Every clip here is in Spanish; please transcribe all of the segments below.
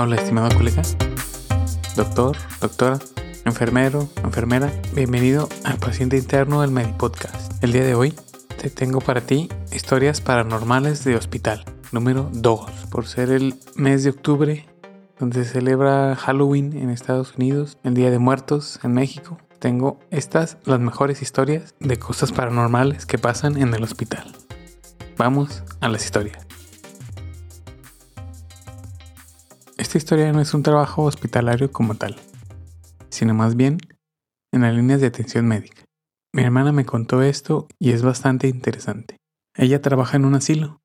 Hola, estimado colega, doctor, doctora, enfermero, enfermera, bienvenido al paciente interno del Medipodcast. El día de hoy te tengo para ti historias paranormales de hospital, número 2, por ser el mes de octubre donde se celebra Halloween en Estados Unidos, el Día de Muertos en México. Tengo estas, las mejores historias de cosas paranormales que pasan en el hospital. Vamos a las historias. Esta historia no es un trabajo hospitalario como tal, sino más bien en las líneas de atención médica. Mi hermana me contó esto y es bastante interesante. Ella trabaja en un asilo,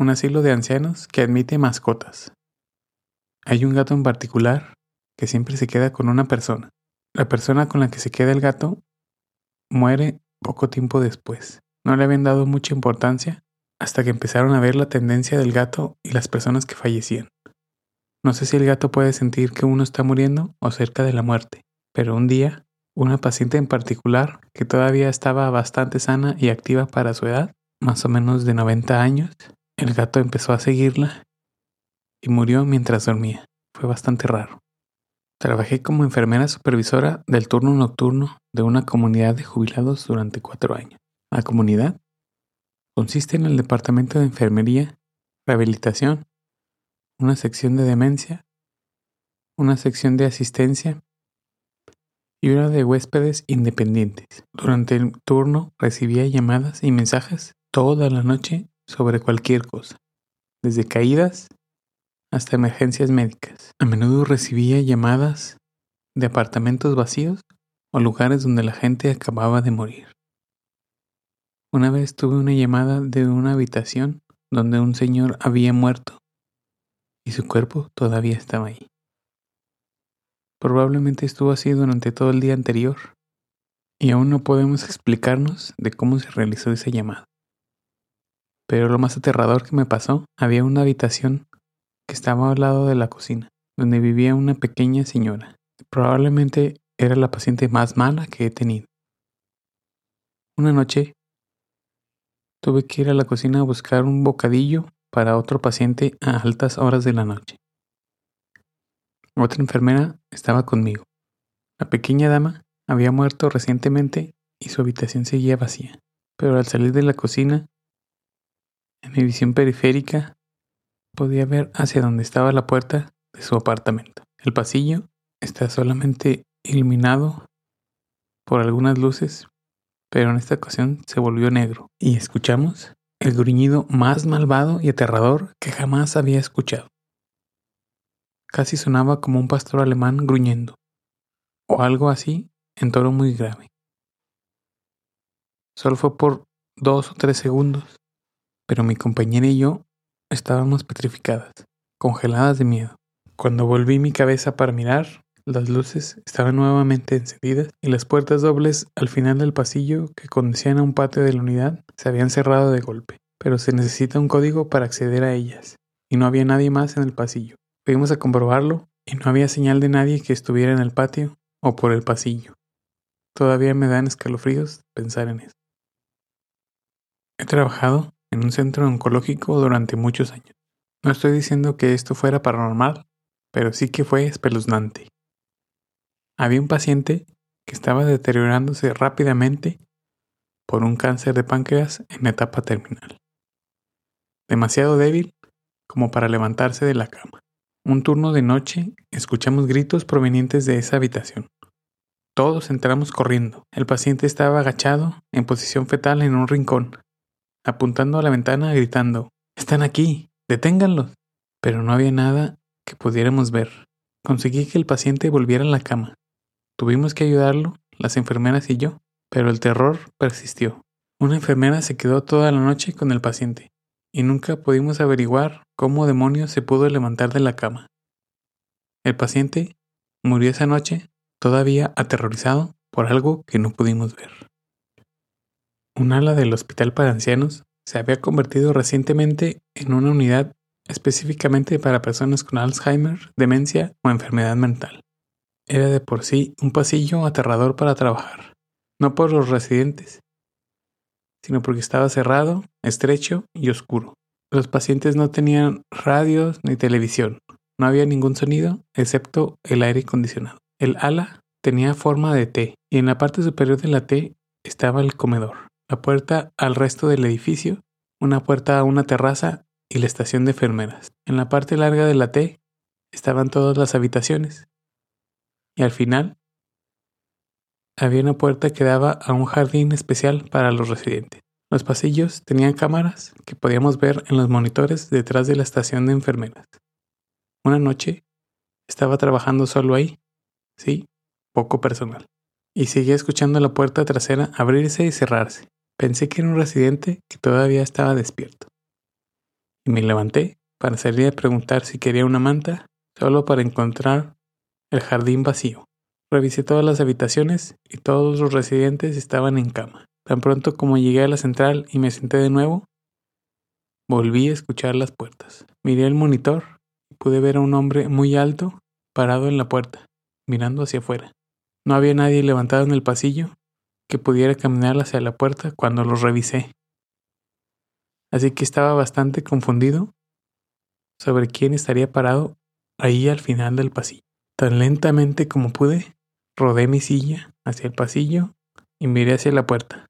un asilo de ancianos que admite mascotas. Hay un gato en particular que siempre se queda con una persona. La persona con la que se queda el gato muere poco tiempo después. No le habían dado mucha importancia hasta que empezaron a ver la tendencia del gato y las personas que fallecían. No sé si el gato puede sentir que uno está muriendo o cerca de la muerte, pero un día, una paciente en particular, que todavía estaba bastante sana y activa para su edad, más o menos de 90 años, el gato empezó a seguirla y murió mientras dormía. Fue bastante raro. Trabajé como enfermera supervisora del turno nocturno de una comunidad de jubilados durante cuatro años. La comunidad consiste en el departamento de enfermería, rehabilitación una sección de demencia, una sección de asistencia y una de huéspedes independientes. Durante el turno recibía llamadas y mensajes toda la noche sobre cualquier cosa, desde caídas hasta emergencias médicas. A menudo recibía llamadas de apartamentos vacíos o lugares donde la gente acababa de morir. Una vez tuve una llamada de una habitación donde un señor había muerto y su cuerpo todavía estaba ahí. Probablemente estuvo así durante todo el día anterior y aún no podemos explicarnos de cómo se realizó esa llamada. Pero lo más aterrador que me pasó, había una habitación que estaba al lado de la cocina, donde vivía una pequeña señora. Probablemente era la paciente más mala que he tenido. Una noche tuve que ir a la cocina a buscar un bocadillo para otro paciente a altas horas de la noche. Otra enfermera estaba conmigo. La pequeña dama había muerto recientemente y su habitación seguía vacía. Pero al salir de la cocina, en mi visión periférica, podía ver hacia donde estaba la puerta de su apartamento. El pasillo está solamente iluminado por algunas luces, pero en esta ocasión se volvió negro y escuchamos el gruñido más malvado y aterrador que jamás había escuchado. Casi sonaba como un pastor alemán gruñendo, o algo así en tono muy grave. Solo fue por dos o tres segundos, pero mi compañera y yo estábamos petrificadas, congeladas de miedo. Cuando volví mi cabeza para mirar, las luces estaban nuevamente encendidas y las puertas dobles al final del pasillo que conducían a un patio de la unidad se habían cerrado de golpe, pero se necesita un código para acceder a ellas, y no había nadie más en el pasillo. Fuimos a comprobarlo y no había señal de nadie que estuviera en el patio o por el pasillo. Todavía me dan escalofríos pensar en eso. He trabajado en un centro oncológico durante muchos años. No estoy diciendo que esto fuera paranormal, pero sí que fue espeluznante. Había un paciente que estaba deteriorándose rápidamente por un cáncer de páncreas en etapa terminal. Demasiado débil como para levantarse de la cama. Un turno de noche escuchamos gritos provenientes de esa habitación. Todos entramos corriendo. El paciente estaba agachado, en posición fetal en un rincón, apuntando a la ventana gritando, Están aquí, deténganlos. Pero no había nada que pudiéramos ver. Conseguí que el paciente volviera a la cama. Tuvimos que ayudarlo, las enfermeras y yo, pero el terror persistió. Una enfermera se quedó toda la noche con el paciente, y nunca pudimos averiguar cómo demonios se pudo levantar de la cama. El paciente murió esa noche, todavía aterrorizado por algo que no pudimos ver. Un ala del hospital para ancianos se había convertido recientemente en una unidad específicamente para personas con Alzheimer, demencia o enfermedad mental. Era de por sí un pasillo aterrador para trabajar, no por los residentes, sino porque estaba cerrado, estrecho y oscuro. Los pacientes no tenían radios ni televisión, No había ningún sonido excepto el aire acondicionado. El ala tenía forma de T y en la parte superior de la T estaba el comedor, la puerta al resto del edificio, una puerta a una terraza y la estación de enfermeras. En la parte larga de la T estaban todas las habitaciones y al final había una puerta que daba a un jardín especial para los residentes. Los pasillos tenían cámaras que podíamos ver en los monitores detrás de la estación de enfermeras. Una noche estaba trabajando solo ahí, sí, poco personal, y seguía escuchando la puerta trasera abrirse y cerrarse. Pensé que era un residente que todavía estaba despierto. Y me levanté para salir a preguntar si quería una manta, solo para encontrar el jardín vacío. Revisé todas las habitaciones y todos los residentes estaban en cama. Tan pronto como llegué a la central y me senté de nuevo, volví a escuchar las puertas. Miré el monitor y pude ver a un hombre muy alto parado en la puerta, mirando hacia afuera. No había nadie levantado en el pasillo que pudiera caminar hacia la puerta cuando los revisé. Así que estaba bastante confundido sobre quién estaría parado ahí al final del pasillo. Tan lentamente como pude, rodé mi silla hacia el pasillo y miré hacia la puerta.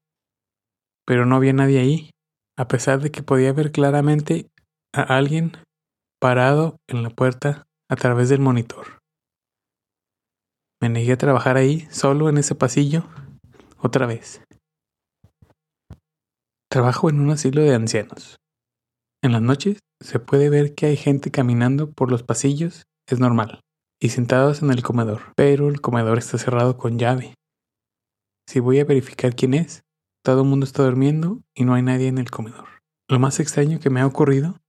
Pero no había nadie ahí, a pesar de que podía ver claramente a alguien parado en la puerta a través del monitor. Me negué a trabajar ahí, solo en ese pasillo, otra vez. Trabajo en un asilo de ancianos. En las noches se puede ver que hay gente caminando por los pasillos, es normal y sentados en el comedor, pero el comedor está cerrado con llave. Si voy a verificar quién es, todo el mundo está durmiendo y no hay nadie en el comedor. Lo más extraño que me ha ocurrido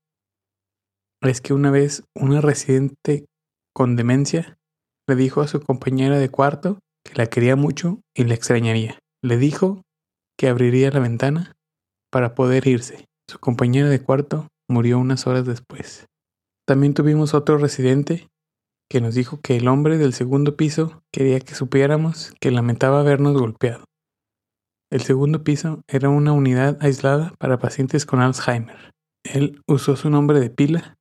es que una vez una residente con demencia le dijo a su compañera de cuarto que la quería mucho y la extrañaría. Le dijo que abriría la ventana para poder irse. Su compañera de cuarto murió unas horas después. También tuvimos otro residente que nos dijo que el hombre del segundo piso quería que supiéramos que lamentaba habernos golpeado. El segundo piso era una unidad aislada para pacientes con Alzheimer. Él usó su nombre de pila,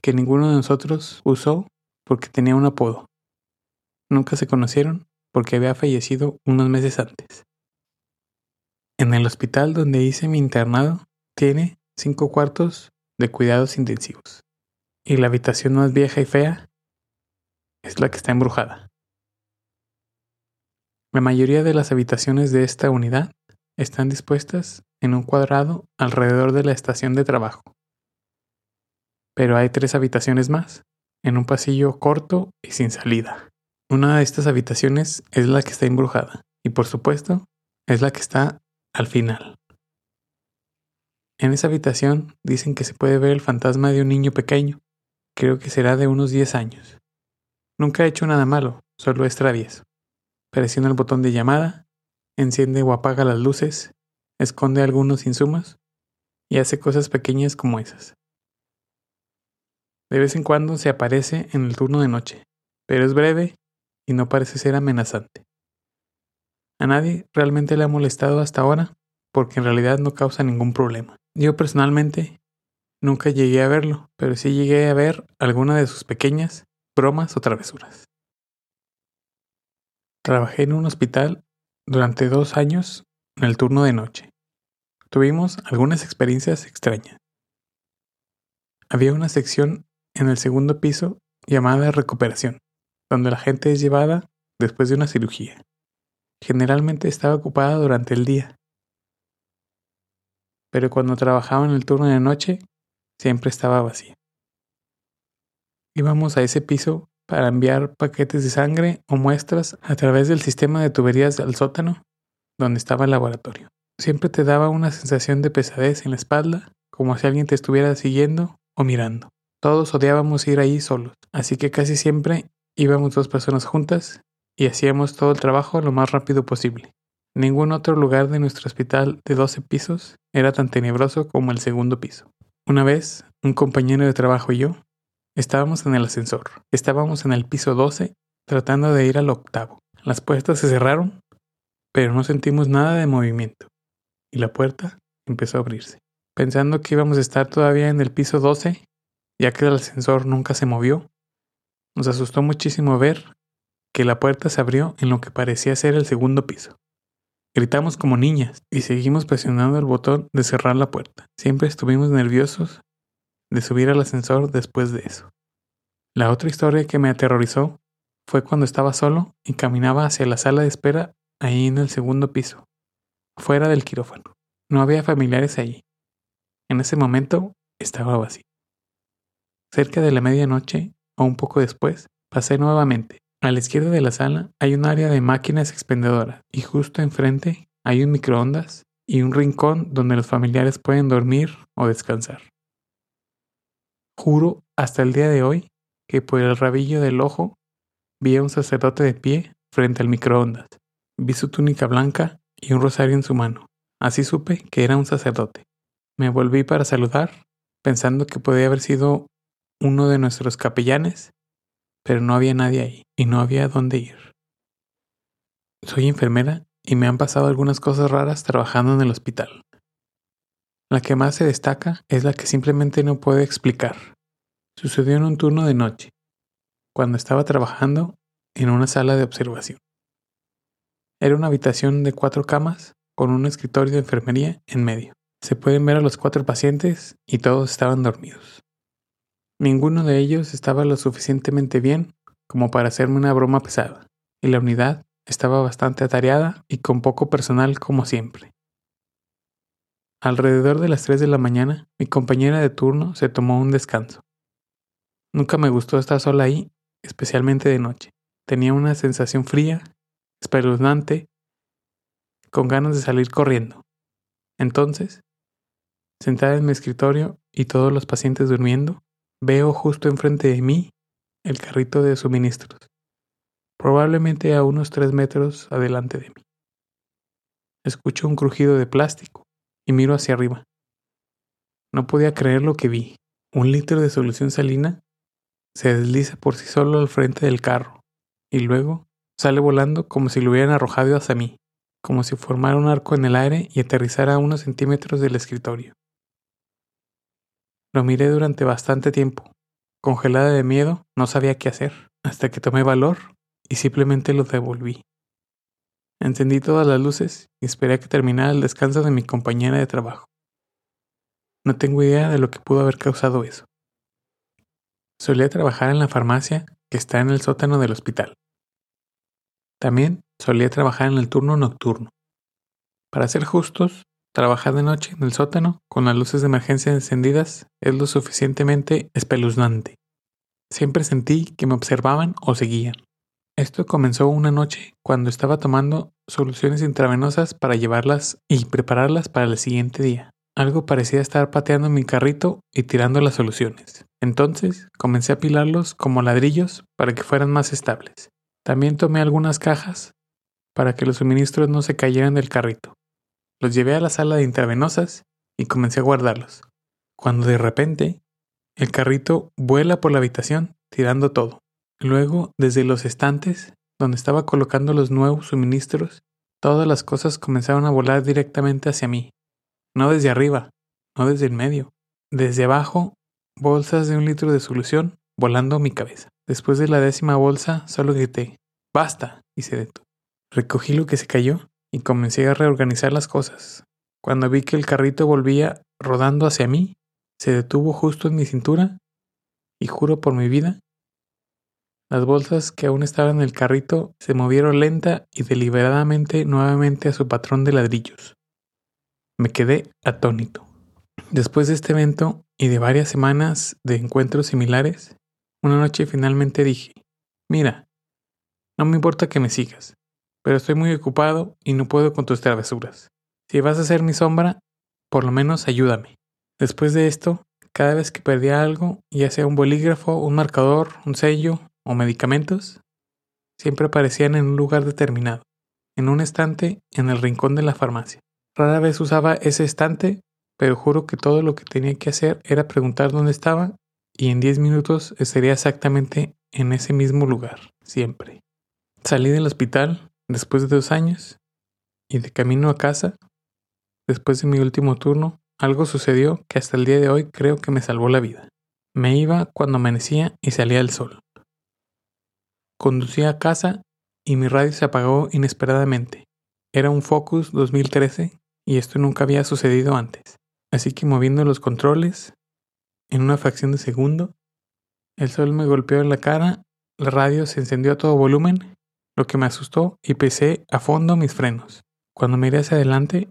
que ninguno de nosotros usó porque tenía un apodo. Nunca se conocieron porque había fallecido unos meses antes. En el hospital donde hice mi internado tiene cinco cuartos de cuidados intensivos. Y la habitación más vieja y fea es la que está embrujada. La mayoría de las habitaciones de esta unidad están dispuestas en un cuadrado alrededor de la estación de trabajo. Pero hay tres habitaciones más, en un pasillo corto y sin salida. Una de estas habitaciones es la que está embrujada, y por supuesto, es la que está al final. En esa habitación dicen que se puede ver el fantasma de un niño pequeño, creo que será de unos 10 años. Nunca ha hecho nada malo, solo es travieso. Presiona el botón de llamada, enciende o apaga las luces, esconde algunos insumos y hace cosas pequeñas como esas. De vez en cuando se aparece en el turno de noche, pero es breve y no parece ser amenazante. A nadie realmente le ha molestado hasta ahora porque en realidad no causa ningún problema. Yo personalmente nunca llegué a verlo, pero sí llegué a ver alguna de sus pequeñas bromas o travesuras. Trabajé en un hospital durante dos años en el turno de noche. Tuvimos algunas experiencias extrañas. Había una sección en el segundo piso llamada recuperación, donde la gente es llevada después de una cirugía. Generalmente estaba ocupada durante el día, pero cuando trabajaba en el turno de noche siempre estaba vacía. Íbamos a ese piso para enviar paquetes de sangre o muestras a través del sistema de tuberías al sótano donde estaba el laboratorio. Siempre te daba una sensación de pesadez en la espalda, como si alguien te estuviera siguiendo o mirando. Todos odiábamos ir ahí solos, así que casi siempre íbamos dos personas juntas y hacíamos todo el trabajo lo más rápido posible. Ningún otro lugar de nuestro hospital de 12 pisos era tan tenebroso como el segundo piso. Una vez, un compañero de trabajo y yo Estábamos en el ascensor. Estábamos en el piso 12 tratando de ir al octavo. Las puertas se cerraron, pero no sentimos nada de movimiento. Y la puerta empezó a abrirse. Pensando que íbamos a estar todavía en el piso 12, ya que el ascensor nunca se movió, Nos asustó muchísimo ver que la puerta se abrió en lo que parecía ser el segundo piso. Gritamos como niñas y seguimos presionando el botón de cerrar la puerta. Siempre estuvimos nerviosos de subir al ascensor después de eso. La otra historia que me aterrorizó fue cuando estaba solo y caminaba hacia la sala de espera ahí en el segundo piso, fuera del quirófano. No había familiares allí. En ese momento estaba vacío. Cerca de la medianoche, o un poco después, pasé nuevamente. A la izquierda de la sala hay un área de máquinas expendedoras y justo enfrente hay un microondas y un rincón donde los familiares pueden dormir o descansar. Juro hasta el día de hoy que por el rabillo del ojo vi a un sacerdote de pie frente al microondas. Vi su túnica blanca y un rosario en su mano. Así supe que era un sacerdote. Me volví para saludar, pensando que podía haber sido uno de nuestros capellanes, pero no había nadie ahí y no había dónde ir. Soy enfermera y me han pasado algunas cosas raras trabajando en el hospital. La que más se destaca es la que simplemente no puedo explicar. Sucedió en un turno de noche, cuando estaba trabajando en una sala de observación. Era una habitación de cuatro camas con un escritorio de enfermería en medio. Se pueden ver a los cuatro pacientes y todos estaban dormidos. Ninguno de ellos estaba lo suficientemente bien como para hacerme una broma pesada, y la unidad estaba bastante atareada y con poco personal como siempre. Alrededor de las 3 de la mañana, mi compañera de turno se tomó un descanso. Nunca me gustó estar sola ahí, especialmente de noche. Tenía una sensación fría, espeluznante, con ganas de salir corriendo. Entonces, sentada en mi escritorio y todos los pacientes durmiendo, veo justo enfrente de mí el carrito de suministros, probablemente a unos tres metros adelante de mí. Escucho un crujido de plástico y miro hacia arriba. No podía creer lo que vi. Un litro de solución salina se desliza por sí solo al frente del carro y luego sale volando como si lo hubieran arrojado hacia mí, como si formara un arco en el aire y aterrizara unos centímetros del escritorio. Lo miré durante bastante tiempo. Congelada de miedo, no sabía qué hacer, hasta que tomé valor y simplemente lo devolví. Encendí todas las luces y esperé a que terminara el descanso de mi compañera de trabajo. No tengo idea de lo que pudo haber causado eso. Solía trabajar en la farmacia que está en el sótano del hospital. También solía trabajar en el turno nocturno. Para ser justos, trabajar de noche en el sótano con las luces de emergencia encendidas es lo suficientemente espeluznante. Siempre sentí que me observaban o seguían. Esto comenzó una noche cuando estaba tomando soluciones intravenosas para llevarlas y prepararlas para el siguiente día. Algo parecía estar pateando mi carrito y tirando las soluciones. Entonces comencé a apilarlos como ladrillos para que fueran más estables. También tomé algunas cajas para que los suministros no se cayeran del carrito. Los llevé a la sala de intravenosas y comencé a guardarlos. Cuando de repente el carrito vuela por la habitación tirando todo. Luego, desde los estantes, donde estaba colocando los nuevos suministros, todas las cosas comenzaron a volar directamente hacia mí. No desde arriba, no desde el medio. Desde abajo bolsas de un litro de solución volando a mi cabeza. Después de la décima bolsa, solo grité, ¡Basta! y se detuvo. Recogí lo que se cayó y comencé a reorganizar las cosas. Cuando vi que el carrito volvía rodando hacia mí, se detuvo justo en mi cintura y juro por mi vida, las bolsas que aún estaban en el carrito se movieron lenta y deliberadamente nuevamente a su patrón de ladrillos. Me quedé atónito. Después de este evento y de varias semanas de encuentros similares, una noche finalmente dije, mira, no me importa que me sigas, pero estoy muy ocupado y no puedo con tus travesuras. Si vas a ser mi sombra, por lo menos ayúdame. Después de esto, cada vez que perdía algo, ya sea un bolígrafo, un marcador, un sello o medicamentos, siempre aparecían en un lugar determinado, en un estante en el rincón de la farmacia. Rara vez usaba ese estante pero juro que todo lo que tenía que hacer era preguntar dónde estaba y en 10 minutos estaría exactamente en ese mismo lugar, siempre. Salí del hospital después de dos años y de camino a casa, después de mi último turno, algo sucedió que hasta el día de hoy creo que me salvó la vida. Me iba cuando amanecía y salía el sol. Conducía a casa y mi radio se apagó inesperadamente. Era un Focus 2013 y esto nunca había sucedido antes. Así que moviendo los controles, en una fracción de segundo, el sol me golpeó en la cara, la radio se encendió a todo volumen, lo que me asustó y pesé a fondo mis frenos. Cuando miré hacia adelante,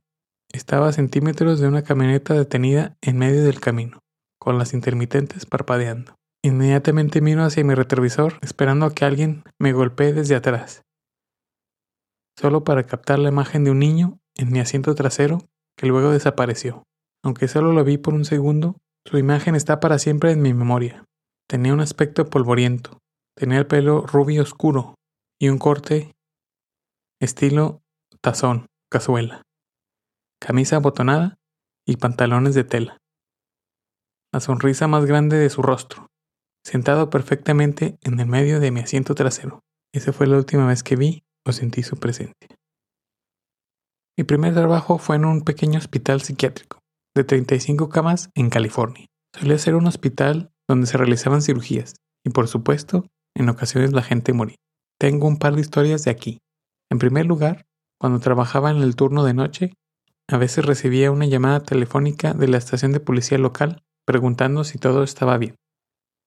estaba a centímetros de una camioneta detenida en medio del camino, con las intermitentes parpadeando. Inmediatamente miro hacia mi retrovisor, esperando a que alguien me golpee desde atrás, solo para captar la imagen de un niño en mi asiento trasero que luego desapareció. Aunque solo lo vi por un segundo, su imagen está para siempre en mi memoria. Tenía un aspecto polvoriento, tenía el pelo rubio oscuro y un corte estilo tazón, cazuela, camisa abotonada y pantalones de tela. La sonrisa más grande de su rostro, sentado perfectamente en el medio de mi asiento trasero. Esa fue la última vez que vi o sentí su presencia. Mi primer trabajo fue en un pequeño hospital psiquiátrico de 35 camas en California. Solía ser un hospital donde se realizaban cirugías y por supuesto, en ocasiones la gente moría. Tengo un par de historias de aquí. En primer lugar, cuando trabajaba en el turno de noche, a veces recibía una llamada telefónica de la estación de policía local preguntando si todo estaba bien.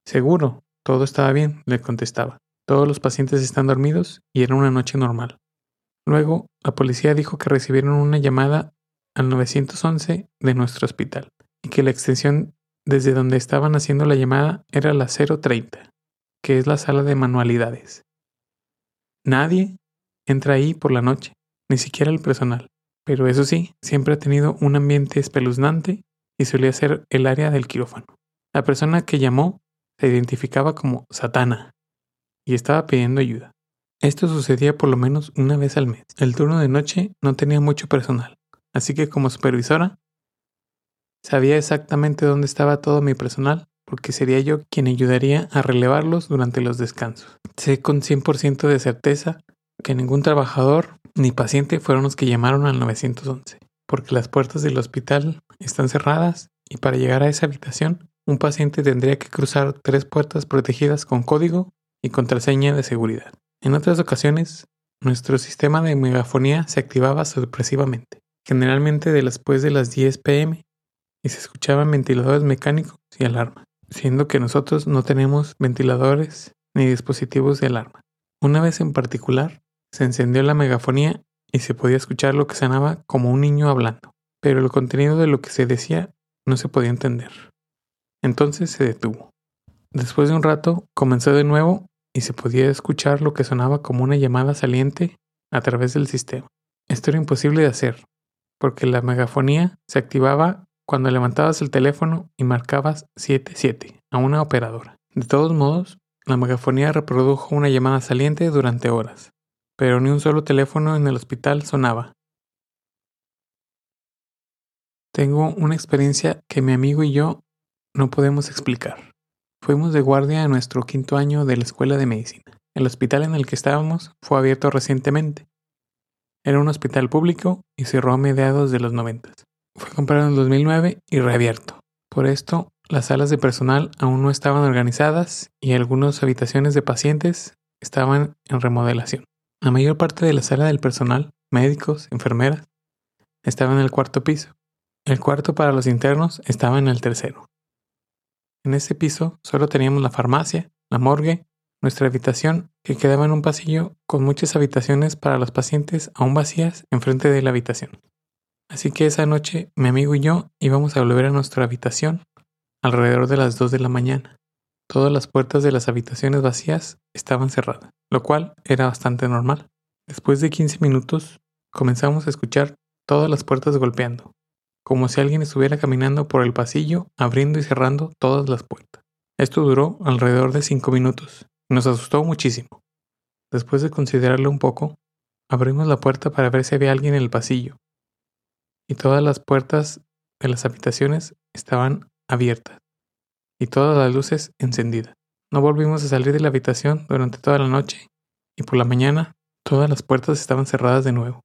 Seguro, todo estaba bien, le contestaba. Todos los pacientes están dormidos y era una noche normal. Luego, la policía dijo que recibieron una llamada al 911 de nuestro hospital y que la extensión desde donde estaban haciendo la llamada era la 030, que es la sala de manualidades. Nadie entra ahí por la noche, ni siquiera el personal. Pero eso sí, siempre ha tenido un ambiente espeluznante y solía ser el área del quirófano. La persona que llamó se identificaba como Satana y estaba pidiendo ayuda. Esto sucedía por lo menos una vez al mes. El turno de noche no tenía mucho personal, así que como supervisora sabía exactamente dónde estaba todo mi personal porque sería yo quien ayudaría a relevarlos durante los descansos. Sé con 100% de certeza que ningún trabajador ni paciente fueron los que llamaron al 911, porque las puertas del hospital están cerradas y para llegar a esa habitación un paciente tendría que cruzar tres puertas protegidas con código y contraseña de seguridad. En otras ocasiones, nuestro sistema de megafonía se activaba sorpresivamente, generalmente después de las 10 pm, y se escuchaban ventiladores mecánicos y alarma, siendo que nosotros no tenemos ventiladores ni dispositivos de alarma. Una vez en particular, se encendió la megafonía y se podía escuchar lo que sonaba como un niño hablando, pero el contenido de lo que se decía no se podía entender. Entonces se detuvo. Después de un rato comenzó de nuevo y se podía escuchar lo que sonaba como una llamada saliente a través del sistema. Esto era imposible de hacer, porque la megafonía se activaba cuando levantabas el teléfono y marcabas 77 a una operadora. De todos modos, la megafonía reprodujo una llamada saliente durante horas, pero ni un solo teléfono en el hospital sonaba. Tengo una experiencia que mi amigo y yo no podemos explicar. Fuimos de guardia a nuestro quinto año de la escuela de medicina. El hospital en el que estábamos fue abierto recientemente. Era un hospital público y cerró a mediados de los noventas. Fue comprado en 2009 y reabierto. Por esto, las salas de personal aún no estaban organizadas y algunas habitaciones de pacientes estaban en remodelación. La mayor parte de la sala del personal, médicos, enfermeras, estaba en el cuarto piso. El cuarto para los internos estaba en el tercero. En ese piso solo teníamos la farmacia, la morgue, nuestra habitación, que quedaba en un pasillo con muchas habitaciones para los pacientes aún vacías enfrente de la habitación. Así que esa noche mi amigo y yo íbamos a volver a nuestra habitación alrededor de las 2 de la mañana. Todas las puertas de las habitaciones vacías estaban cerradas, lo cual era bastante normal. Después de 15 minutos comenzamos a escuchar todas las puertas golpeando, como si alguien estuviera caminando por el pasillo, abriendo y cerrando todas las puertas. Esto duró alrededor de cinco minutos nos asustó muchísimo. Después de considerarlo un poco, abrimos la puerta para ver si había alguien en el pasillo. Y todas las puertas de las habitaciones estaban abiertas y todas las luces encendidas. No volvimos a salir de la habitación durante toda la noche y por la mañana todas las puertas estaban cerradas de nuevo.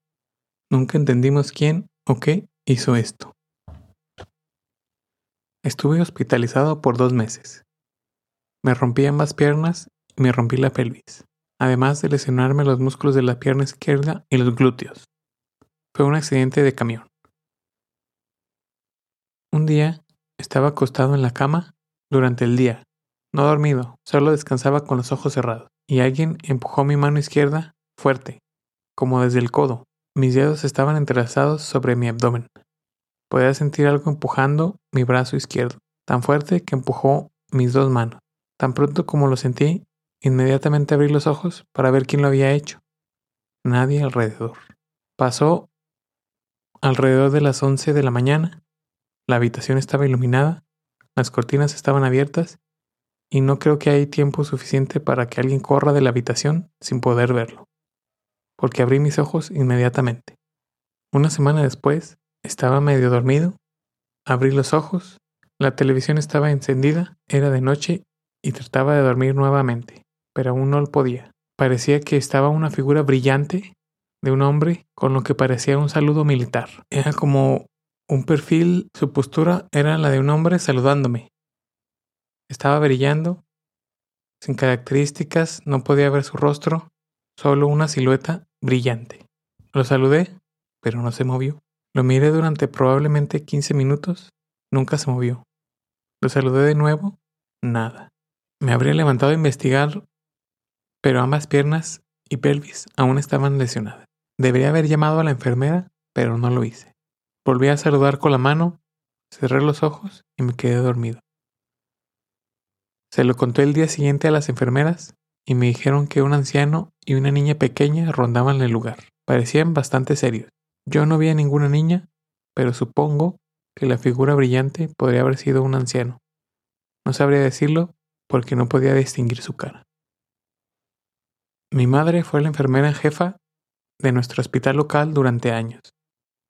Nunca entendimos quién o qué hizo esto. Estuve hospitalizado por dos meses. Me rompí ambas piernas y me rompí la pelvis. además de lesionarme los músculos de la pierna izquierda y los glúteos. Fue un accidente de camión. Un día estaba acostado en la cama durante el día, no dormido, solo descansaba con los ojos cerrados, y alguien empujó mi mano izquierda fuerte, como desde el codo. Mis dedos estaban entrelazados sobre mi abdomen. Podía sentir algo empujando mi brazo izquierdo, tan fuerte que empujó mis dos manos. Tan pronto como lo sentí, inmediatamente abrí los ojos para ver quién lo había hecho. Nadie alrededor. Pasó alrededor de las once de la mañana. La habitación estaba iluminada, las cortinas estaban abiertas y no creo que hay tiempo suficiente para que alguien corra de la habitación sin poder verlo, porque abrí mis ojos inmediatamente. Una semana después, estaba medio dormido, abrí los ojos, la televisión estaba encendida, era de noche y trataba de dormir nuevamente, pero aún no lo podía. Parecía que estaba una figura brillante de un hombre con lo que parecía un saludo militar. Era como un perfil, su postura era la de un hombre saludándome, estaba brillando, sin características, no podía ver su rostro, solo una silueta brillante. Lo saludé, pero no se movió. Lo miré durante probablemente 15 minutos, nunca se movió. Lo saludé de nuevo, nada. Me habría levantado a investigar, pero ambas piernas y pelvis aún estaban lesionadas. Debería haber llamado a la enfermera, pero no lo hice. Volví a saludar con la mano, cerré los ojos y me quedé dormido. Se lo conté el día siguiente a las enfermeras y me dijeron que un anciano y una niña pequeña rondaban el lugar. Parecían bastante serios. Yo no vi a ninguna niña, pero supongo que la figura brillante podría haber sido un anciano. No sabría decirlo porque no podía distinguir su cara. Mi madre fue la enfermera jefa de nuestro hospital local durante años.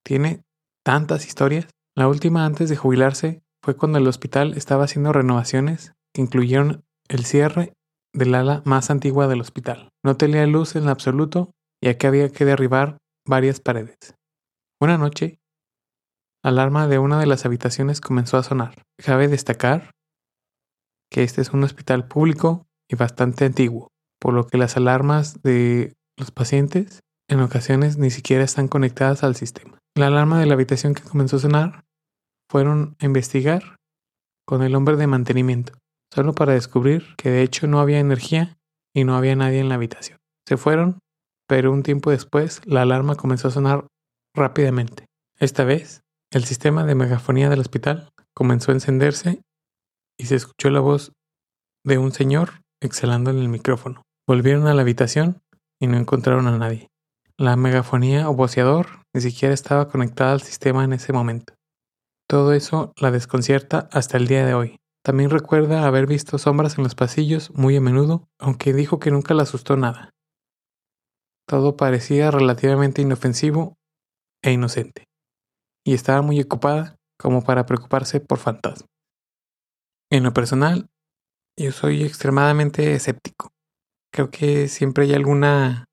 Tiene tantas historias. La última antes de jubilarse fue cuando el hospital estaba haciendo renovaciones incluyeron el cierre del ala más antigua del hospital. No tenía luz en absoluto, ya que había que derribar varias paredes. Una noche, la alarma de una de las habitaciones comenzó a sonar. Cabe destacar que este es un hospital público y bastante antiguo, por lo que las alarmas de los pacientes en ocasiones ni siquiera están conectadas al sistema. La alarma de la habitación que comenzó a sonar fueron a investigar con el hombre de mantenimiento solo para descubrir que de hecho no había energía y no había nadie en la habitación. Se fueron, pero un tiempo después la alarma comenzó a sonar rápidamente. Esta vez, el sistema de megafonía del hospital comenzó a encenderse y se escuchó la voz de un señor exhalando en el micrófono. Volvieron a la habitación y no encontraron a nadie. La megafonía o voceador ni siquiera estaba conectada al sistema en ese momento. Todo eso la desconcierta hasta el día de hoy. También recuerda haber visto sombras en los pasillos muy a menudo, aunque dijo que nunca le asustó nada. Todo parecía relativamente inofensivo e inocente, y estaba muy ocupada como para preocuparse por fantasmas. En lo personal, yo soy extremadamente escéptico. Creo que siempre hay alguna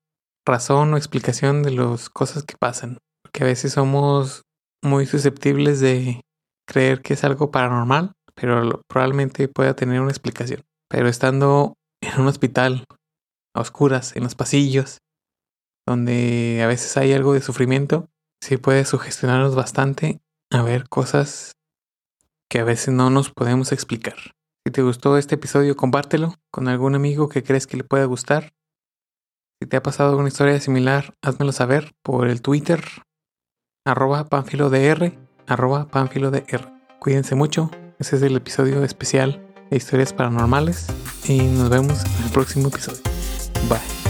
razón o explicación de las cosas que pasan, porque a veces somos muy susceptibles de creer que es algo paranormal pero probablemente pueda tener una explicación. Pero estando en un hospital a oscuras, en los pasillos, donde a veces hay algo de sufrimiento, sí puede sugestionarnos bastante a ver cosas que a veces no nos podemos explicar. Si te gustó este episodio, compártelo con algún amigo que crees que le pueda gustar. Si te ha pasado una historia similar, házmelo saber por el Twitter, arroba panfilodr, arroba panfilodr. Cuídense mucho, ese es el episodio especial de historias paranormales y nos vemos en el próximo episodio. Bye.